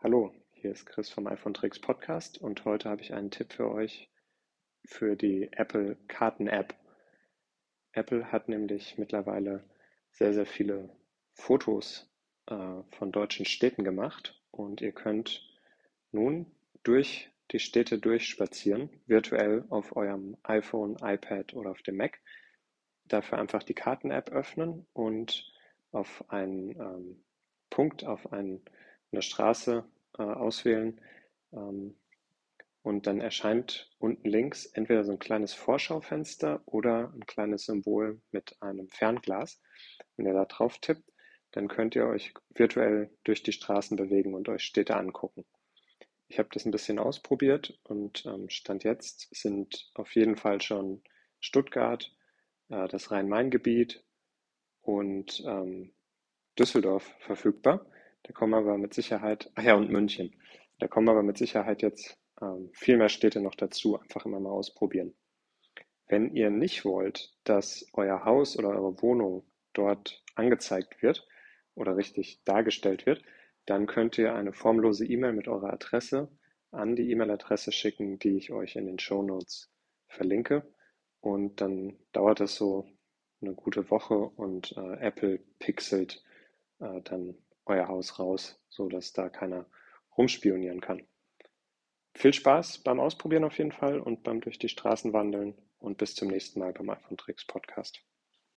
Hallo, hier ist Chris vom iPhone Tricks Podcast und heute habe ich einen Tipp für euch für die Apple Karten App. Apple hat nämlich mittlerweile sehr, sehr viele Fotos äh, von deutschen Städten gemacht und ihr könnt nun durch die Städte durchspazieren, virtuell auf eurem iPhone, iPad oder auf dem Mac. Dafür einfach die Karten-App öffnen und auf einen ähm, Punkt, auf einen eine Straße äh, auswählen ähm, und dann erscheint unten links entweder so ein kleines Vorschaufenster oder ein kleines Symbol mit einem Fernglas. Wenn ihr da drauf tippt, dann könnt ihr euch virtuell durch die Straßen bewegen und euch Städte angucken. Ich habe das ein bisschen ausprobiert und ähm, Stand jetzt sind auf jeden Fall schon Stuttgart, äh, das Rhein-Main-Gebiet und ähm, Düsseldorf verfügbar. Da kommen aber mit Sicherheit, ach ja, und München. Da kommen aber mit Sicherheit jetzt ähm, viel mehr Städte noch dazu. Einfach immer mal ausprobieren. Wenn ihr nicht wollt, dass euer Haus oder eure Wohnung dort angezeigt wird oder richtig dargestellt wird, dann könnt ihr eine formlose E-Mail mit eurer Adresse an die E-Mail-Adresse schicken, die ich euch in den Show Notes verlinke. Und dann dauert es so eine gute Woche und äh, Apple pixelt äh, dann euer Haus raus, sodass da keiner rumspionieren kann. Viel Spaß beim Ausprobieren auf jeden Fall und beim durch die Straßen wandeln und bis zum nächsten Mal beim iPhone Tricks Podcast.